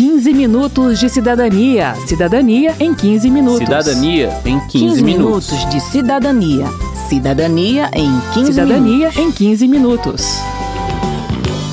15 minutos de cidadania. Cidadania em 15 minutos. Cidadania em 15, 15 minutos. minutos de cidadania. Cidadania em 15 Cidadania minutos. em 15 minutos.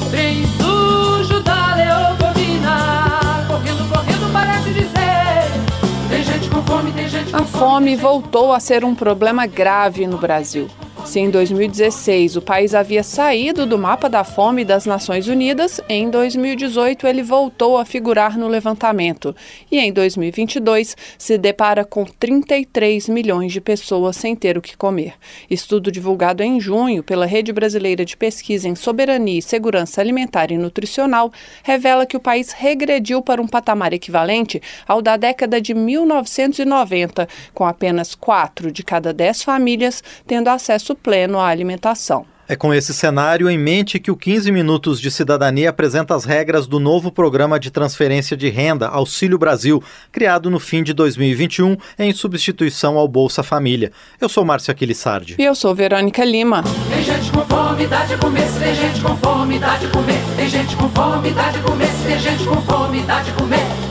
Trem sujo da Leopoldina, correndo, correndo, parece dizer. Tem gente com fome, tem gente com A fome voltou a ser um problema grave no Brasil. Se em 2016 o país havia saído do mapa da fome das Nações Unidas, em 2018 ele voltou a figurar no levantamento. E em 2022 se depara com 33 milhões de pessoas sem ter o que comer. Estudo divulgado em junho pela Rede Brasileira de Pesquisa em Soberania e Segurança Alimentar e Nutricional revela que o país regrediu para um patamar equivalente ao da década de 1990, com apenas 4 de cada 10 famílias tendo acesso pleno à alimentação. É com esse cenário em mente que o 15 Minutos de Cidadania apresenta as regras do novo programa de transferência de renda Auxílio Brasil, criado no fim de 2021 em substituição ao Bolsa Família. Eu sou Márcio Aquilissardi. E eu sou Verônica Lima. Tem gente com fome, dá de comer. Se tem gente com fome, dá de comer. Tem gente com fome, dá de comer. Se tem gente com fome, dá de comer.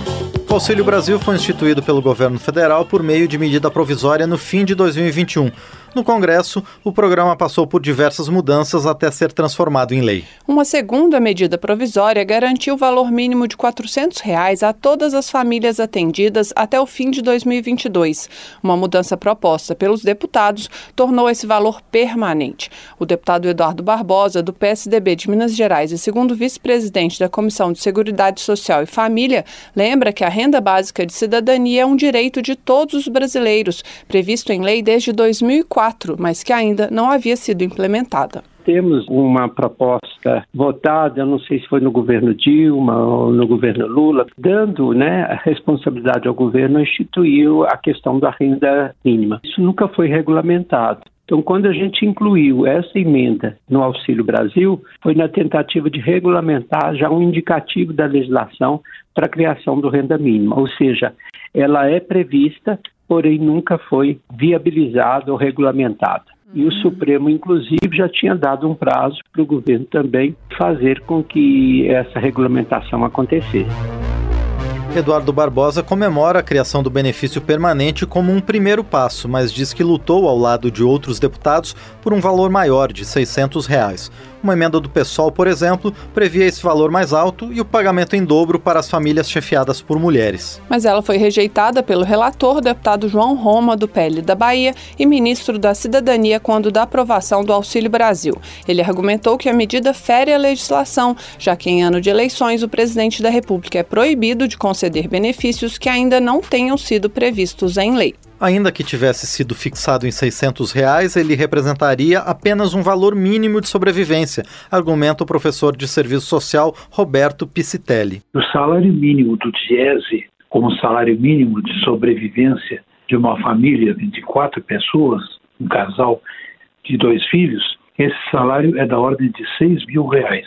O Auxílio Brasil foi instituído pelo governo federal por meio de medida provisória no fim de 2021. No Congresso, o programa passou por diversas mudanças até ser transformado em lei. Uma segunda medida provisória garantiu o valor mínimo de 400 reais a todas as famílias atendidas até o fim de 2022. Uma mudança proposta pelos deputados tornou esse valor permanente. O deputado Eduardo Barbosa, do PSDB de Minas Gerais e segundo vice-presidente da Comissão de Seguridade Social e Família, lembra que a renda básica de cidadania é um direito de todos os brasileiros, previsto em lei desde 2004, mas que ainda não havia sido implementada temos uma proposta votada, não sei se foi no governo Dilma ou no governo Lula, dando né, a responsabilidade ao governo a instituir a questão da renda mínima. Isso nunca foi regulamentado. Então, quando a gente incluiu essa emenda no Auxílio Brasil, foi na tentativa de regulamentar já um indicativo da legislação para a criação do renda mínima, ou seja, ela é prevista, porém nunca foi viabilizada ou regulamentada. E o Supremo, inclusive, já tinha dado um prazo para o governo também fazer com que essa regulamentação acontecesse. Eduardo Barbosa comemora a criação do benefício permanente como um primeiro passo, mas diz que lutou ao lado de outros deputados por um valor maior de 600 reais. Uma emenda do PSOL, por exemplo, previa esse valor mais alto e o pagamento em dobro para as famílias chefiadas por mulheres. Mas ela foi rejeitada pelo relator, deputado João Roma, do PL da Bahia, e ministro da Cidadania quando da aprovação do Auxílio Brasil. Ele argumentou que a medida fere a legislação, já que em ano de eleições o presidente da República é proibido de conceder benefícios que ainda não tenham sido previstos em lei. Ainda que tivesse sido fixado em 600 reais, ele representaria apenas um valor mínimo de sobrevivência, argumenta o professor de serviço social Roberto Piscitelli. O salário mínimo do DIESE, como salário mínimo de sobrevivência de uma família de 24 pessoas, um casal de dois filhos, esse salário é da ordem de 6 mil reais,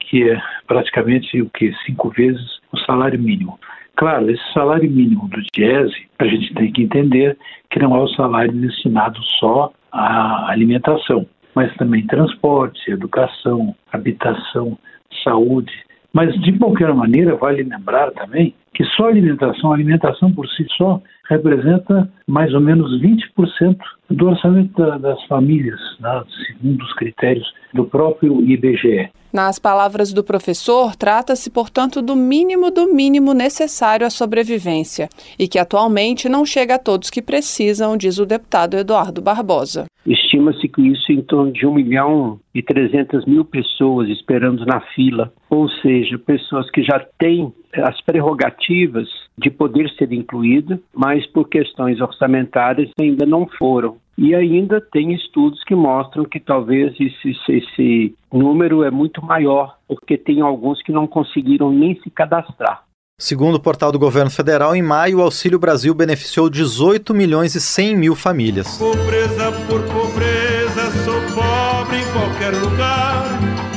que é praticamente o que? Cinco vezes o salário mínimo. Claro, esse salário mínimo do DIESE, a gente tem que entender que não é o salário destinado só à alimentação, mas também transporte, educação, habitação, saúde. Mas, de qualquer maneira, vale lembrar também que só alimentação, a alimentação por si só, representa mais ou menos 20% do orçamento das famílias, né, segundo os critérios do próprio IBGE. Nas palavras do professor, trata-se, portanto, do mínimo do mínimo necessário à sobrevivência e que atualmente não chega a todos que precisam, diz o deputado Eduardo Barbosa. Estima-se que isso em torno de 1 milhão e 300 mil pessoas esperando na fila, ou seja, pessoas que já têm as prerrogativas de poder ser incluída, mas por questões orçamentárias ainda não foram. E ainda tem estudos que mostram que talvez esse, esse número é muito maior, porque tem alguns que não conseguiram nem se cadastrar. Segundo o portal do governo federal, em maio, o Auxílio Brasil beneficiou 18 milhões e 100 mil famílias. Pobreza por pobreza, sou pobre em qualquer lugar.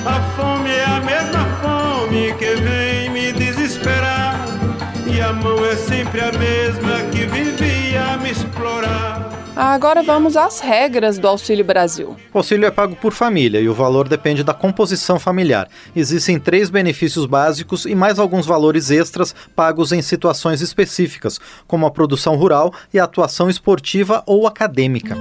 A fome é a mesma fome que vem me desesperar. E a mão é sempre a mesma Agora vamos às regras do Auxílio Brasil. O auxílio é pago por família e o valor depende da composição familiar. Existem três benefícios básicos e mais alguns valores extras pagos em situações específicas, como a produção rural e a atuação esportiva ou acadêmica.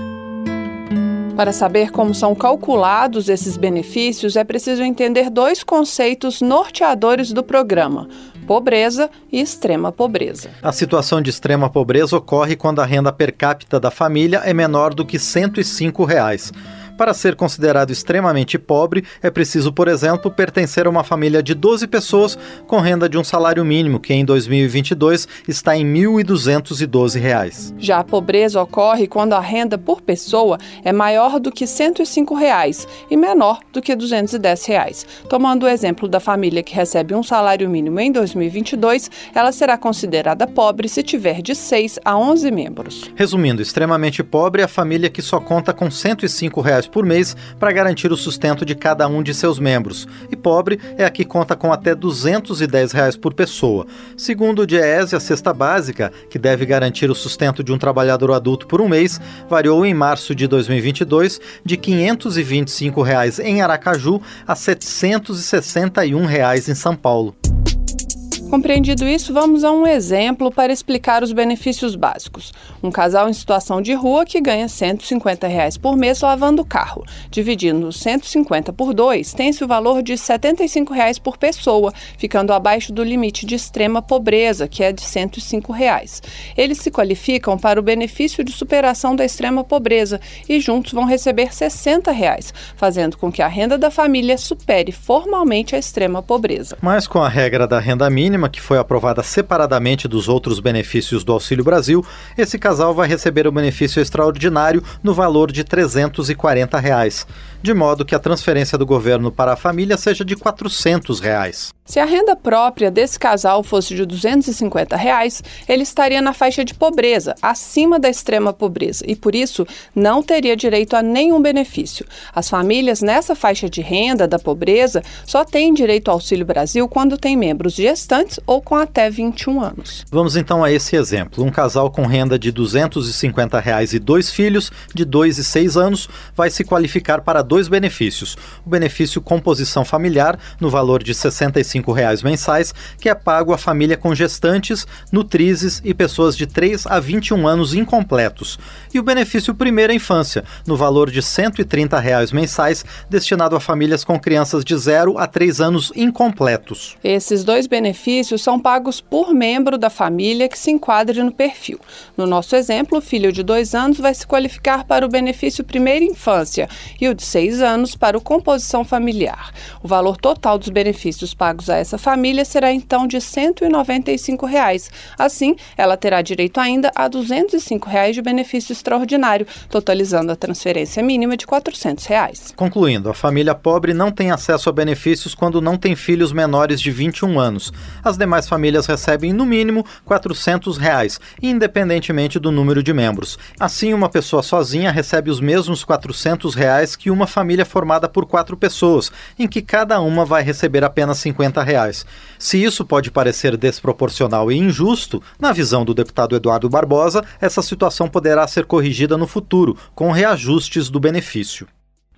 Para saber como são calculados esses benefícios, é preciso entender dois conceitos norteadores do programa: pobreza e extrema pobreza. A situação de extrema pobreza ocorre quando a renda per capita da família é menor do que 105 reais. Para ser considerado extremamente pobre, é preciso, por exemplo, pertencer a uma família de 12 pessoas com renda de um salário mínimo, que em 2022 está em R$ 1.212. Já a pobreza ocorre quando a renda por pessoa é maior do que 105 reais e menor do que 210 reais. Tomando o exemplo da família que recebe um salário mínimo em 2022, ela será considerada pobre se tiver de 6 a 11 membros. Resumindo, extremamente pobre é a família que só conta com 105 reais por mês para garantir o sustento de cada um de seus membros. E pobre é a que conta com até 210 reais por pessoa. Segundo o DIEESE, a cesta básica, que deve garantir o sustento de um trabalhador adulto por um mês, variou em março de 2022 de 525 reais em Aracaju a 761 reais em São Paulo. Compreendido isso, vamos a um exemplo para explicar os benefícios básicos. Um casal em situação de rua que ganha 150 reais por mês lavando o carro. Dividindo 150 por 2, tem-se o valor de 75 reais por pessoa, ficando abaixo do limite de extrema pobreza, que é de 105 reais. Eles se qualificam para o benefício de superação da extrema pobreza e juntos vão receber 60 reais, fazendo com que a renda da família supere formalmente a extrema pobreza. Mas com a regra da renda mínima, que foi aprovada separadamente dos outros benefícios do Auxílio Brasil, esse casal vai receber o benefício extraordinário no valor de 340 reais, de modo que a transferência do governo para a família seja de 400 reais. Se a renda própria desse casal fosse de 250 reais, ele estaria na faixa de pobreza, acima da extrema pobreza, e por isso não teria direito a nenhum benefício. As famílias nessa faixa de renda da pobreza só têm direito ao Auxílio Brasil quando têm membros gestantes ou com até 21 anos. Vamos então a esse exemplo. Um casal com renda de 250 reais e dois filhos de 2 e 6 anos vai se qualificar para dois benefícios. O benefício composição familiar, no valor de 65 reais mensais, que é pago à família com gestantes, nutrizes e pessoas de 3 a 21 anos incompletos. E o benefício primeira infância, no valor de 130 reais mensais, destinado a famílias com crianças de 0 a 3 anos incompletos. Esses dois benefícios são pagos por membro da família que se enquadre no perfil. No nosso exemplo, o filho de 2 anos vai se qualificar para o benefício primeira infância e o de 6 anos para o composição familiar. O valor total dos benefícios pagos a essa família será então de 195 reais. Assim, ela terá direito ainda a 205 reais de benefício extraordinário, totalizando a transferência mínima de 400 reais. Concluindo, a família pobre não tem acesso a benefícios quando não tem filhos menores de 21 anos. As demais famílias recebem, no mínimo, 400 reais, independentemente do número de membros. Assim, uma pessoa sozinha recebe os mesmos 400 reais que uma família formada por quatro pessoas, em que cada uma vai receber apenas 50 reais. Se isso pode parecer desproporcional e injusto, na visão do deputado Eduardo Barbosa, essa situação poderá ser corrigida no futuro, com reajustes do benefício.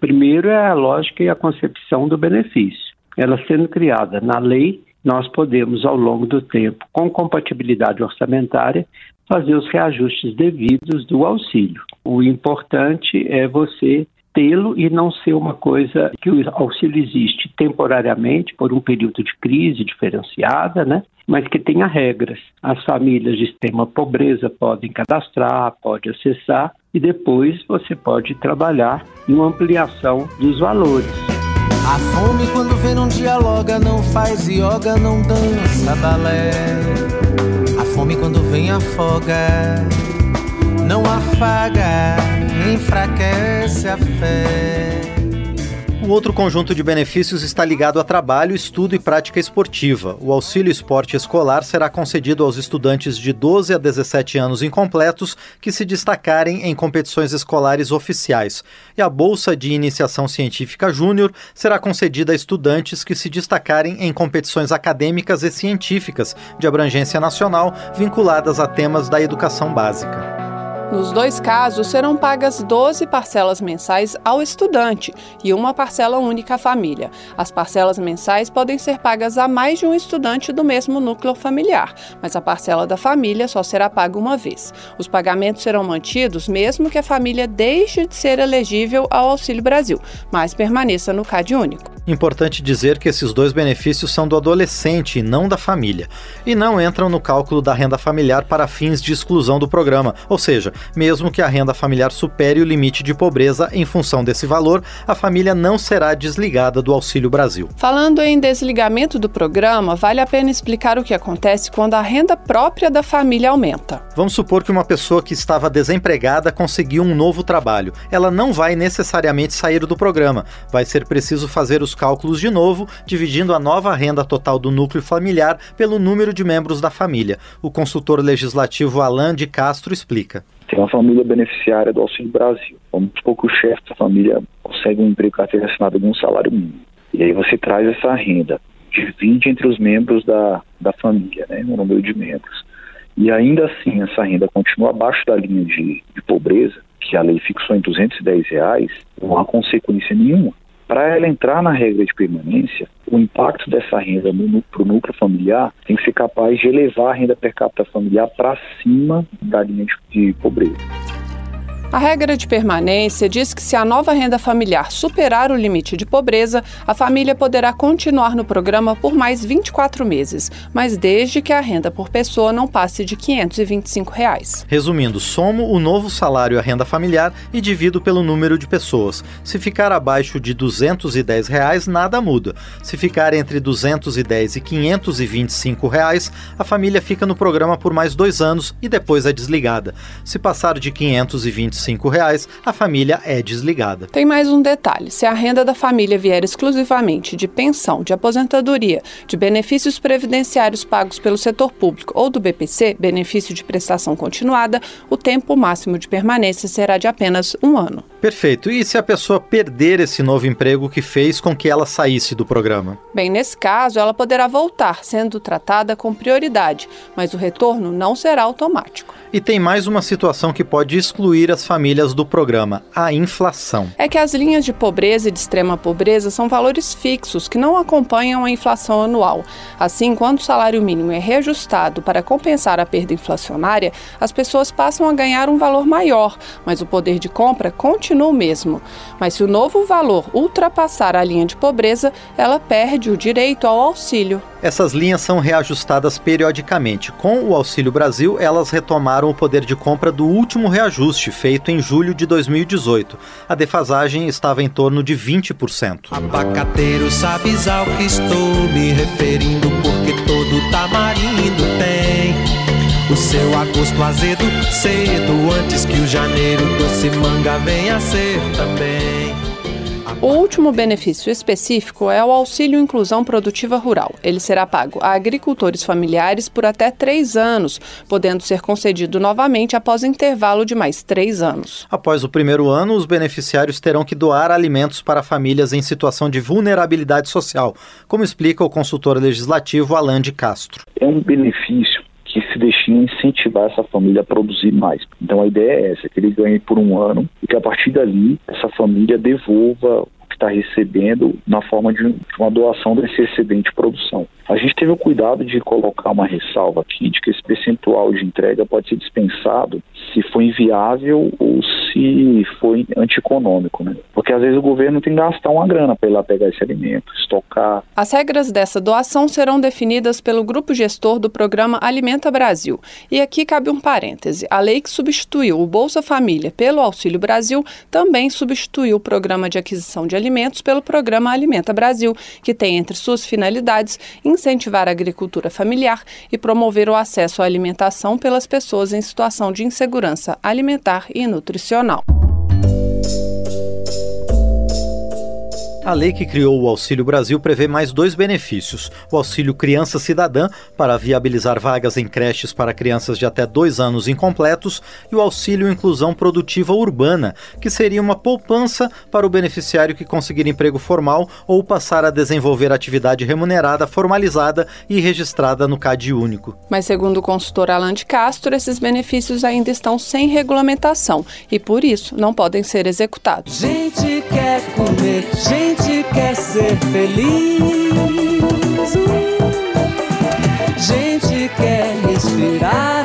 Primeiro é a lógica e a concepção do benefício. Ela sendo criada na lei, nós podemos, ao longo do tempo, com compatibilidade orçamentária, fazer os reajustes devidos do auxílio. O importante é você tê-lo e não ser uma coisa que o auxílio existe temporariamente por um período de crise diferenciada, né? Mas que tenha regras. As famílias de extrema pobreza podem cadastrar, pode acessar e depois você pode trabalhar em uma ampliação dos valores. A fome quando vem não dialoga, não faz yoga, não dança balé. A fome quando vem afoga, não afaga, enfraquece a fé. O outro conjunto de benefícios está ligado a trabalho, estudo e prática esportiva. O auxílio esporte escolar será concedido aos estudantes de 12 a 17 anos incompletos que se destacarem em competições escolares oficiais. E a Bolsa de Iniciação Científica Júnior será concedida a estudantes que se destacarem em competições acadêmicas e científicas de abrangência nacional vinculadas a temas da educação básica. Nos dois casos, serão pagas 12 parcelas mensais ao estudante e uma parcela única à família. As parcelas mensais podem ser pagas a mais de um estudante do mesmo núcleo familiar, mas a parcela da família só será paga uma vez. Os pagamentos serão mantidos mesmo que a família deixe de ser elegível ao Auxílio Brasil, mas permaneça no CAD único. Importante dizer que esses dois benefícios são do adolescente e não da família, e não entram no cálculo da renda familiar para fins de exclusão do programa, ou seja, mesmo que a renda familiar supere o limite de pobreza em função desse valor, a família não será desligada do Auxílio Brasil. Falando em desligamento do programa, vale a pena explicar o que acontece quando a renda própria da família aumenta. Vamos supor que uma pessoa que estava desempregada conseguiu um novo trabalho. Ela não vai necessariamente sair do programa, vai ser preciso fazer os cálculos de novo, dividindo a nova renda total do núcleo familiar pelo número de membros da família. O consultor legislativo Alain de Castro explica. Tem uma família beneficiária do Auxílio Brasil. Vamos supor que o chefe da família consegue um emprego carteira assinada com um salário mínimo. E aí você traz essa renda, divide entre os membros da, da família, né, o número de membros. E ainda assim essa renda continua abaixo da linha de, de pobreza, que a lei fixou em 210 reais, não há consequência nenhuma. Para ela entrar na regra de permanência, o impacto dessa renda para o núcleo familiar tem que ser capaz de elevar a renda per capita familiar para cima da linha de, de pobreza. A regra de permanência diz que se a nova renda familiar superar o limite de pobreza, a família poderá continuar no programa por mais 24 meses, mas desde que a renda por pessoa não passe de 525 reais. Resumindo, somo o novo salário à renda familiar e divido pelo número de pessoas. Se ficar abaixo de 210 reais, nada muda. Se ficar entre 210 e 525, reais, a família fica no programa por mais dois anos e depois é desligada. Se passar de 525 reais, a família é desligada. Tem mais um detalhe: se a renda da família vier exclusivamente de pensão, de aposentadoria, de benefícios previdenciários pagos pelo setor público ou do BPC, benefício de prestação continuada, o tempo máximo de permanência será de apenas um ano. Perfeito. E se a pessoa perder esse novo emprego que fez com que ela saísse do programa? Bem, nesse caso, ela poderá voltar, sendo tratada com prioridade, mas o retorno não será automático. E tem mais uma situação que pode excluir as famílias do programa: a inflação. É que as linhas de pobreza e de extrema pobreza são valores fixos que não acompanham a inflação anual. Assim, quando o salário mínimo é reajustado para compensar a perda inflacionária, as pessoas passam a ganhar um valor maior, mas o poder de compra continua o mesmo. Mas se o novo valor ultrapassar a linha de pobreza, ela perde o direito ao auxílio. Essas linhas são reajustadas periodicamente. Com o Auxílio Brasil, elas retomaram o poder de compra do último reajuste, feito em julho de 2018. A defasagem estava em torno de 20%. Abacateiro, sabes ao que estou me referindo, porque todo tamarindo tem. O seu agosto azedo, cedo, antes que o janeiro doce manga venha ser também. O último benefício específico é o Auxílio Inclusão Produtiva Rural. Ele será pago a agricultores familiares por até três anos, podendo ser concedido novamente após intervalo de mais três anos. Após o primeiro ano, os beneficiários terão que doar alimentos para famílias em situação de vulnerabilidade social, como explica o consultor legislativo Alain de Castro. É um benefício que se destina a incentivar essa família a produzir mais. Então a ideia é essa, que ele ganhe por um ano e que a partir dali essa família devolva o que está recebendo na forma de uma doação desse excedente de produção. A gente teve o cuidado de colocar uma ressalva aqui de que esse percentual de entrega pode ser dispensado se for inviável ou se for antieconômico, né? Porque às vezes o governo tem que gastar uma grana para ir lá pegar esse alimento, estocar. As regras dessa doação serão definidas pelo grupo gestor do programa Alimenta Brasil. E aqui cabe um parêntese: a lei que substituiu o Bolsa Família pelo Auxílio Brasil também substituiu o programa de aquisição de alimentos pelo programa Alimenta Brasil, que tem entre suas finalidades incentivar a agricultura familiar e promover o acesso à alimentação pelas pessoas em situação de insegurança alimentar e nutricional. A lei que criou o Auxílio Brasil prevê mais dois benefícios: o Auxílio Criança Cidadã, para viabilizar vagas em creches para crianças de até dois anos incompletos, e o Auxílio Inclusão Produtiva Urbana, que seria uma poupança para o beneficiário que conseguir emprego formal ou passar a desenvolver atividade remunerada, formalizada e registrada no CAD único. Mas, segundo o consultor Alan de Castro, esses benefícios ainda estão sem regulamentação e, por isso, não podem ser executados. Gente quer comer, gente gente quer ser feliz. Gente quer respirar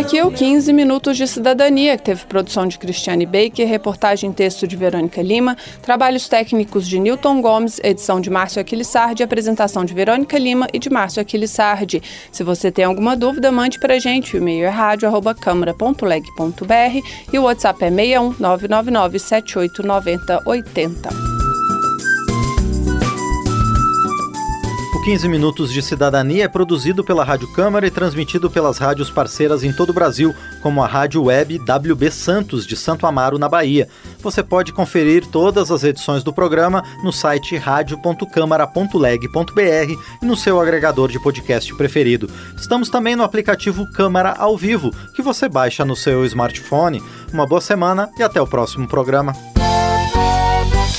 Aqui o 15 Minutos de Cidadania, que teve produção de Cristiane Baker, reportagem e texto de Verônica Lima, trabalhos técnicos de Newton Gomes, edição de Márcio Aquilissardi, apresentação de Verônica Lima e de Márcio Aquilissardi. Se você tem alguma dúvida, mande para gente. O e-mail é rádio.câmara.leg.br e o WhatsApp é 61 999 78 O 15 Minutos de Cidadania é produzido pela Rádio Câmara e transmitido pelas rádios parceiras em todo o Brasil, como a Rádio Web WB Santos, de Santo Amaro, na Bahia. Você pode conferir todas as edições do programa no site radio.câmara.leg.br e no seu agregador de podcast preferido. Estamos também no aplicativo Câmara ao Vivo, que você baixa no seu smartphone. Uma boa semana e até o próximo programa.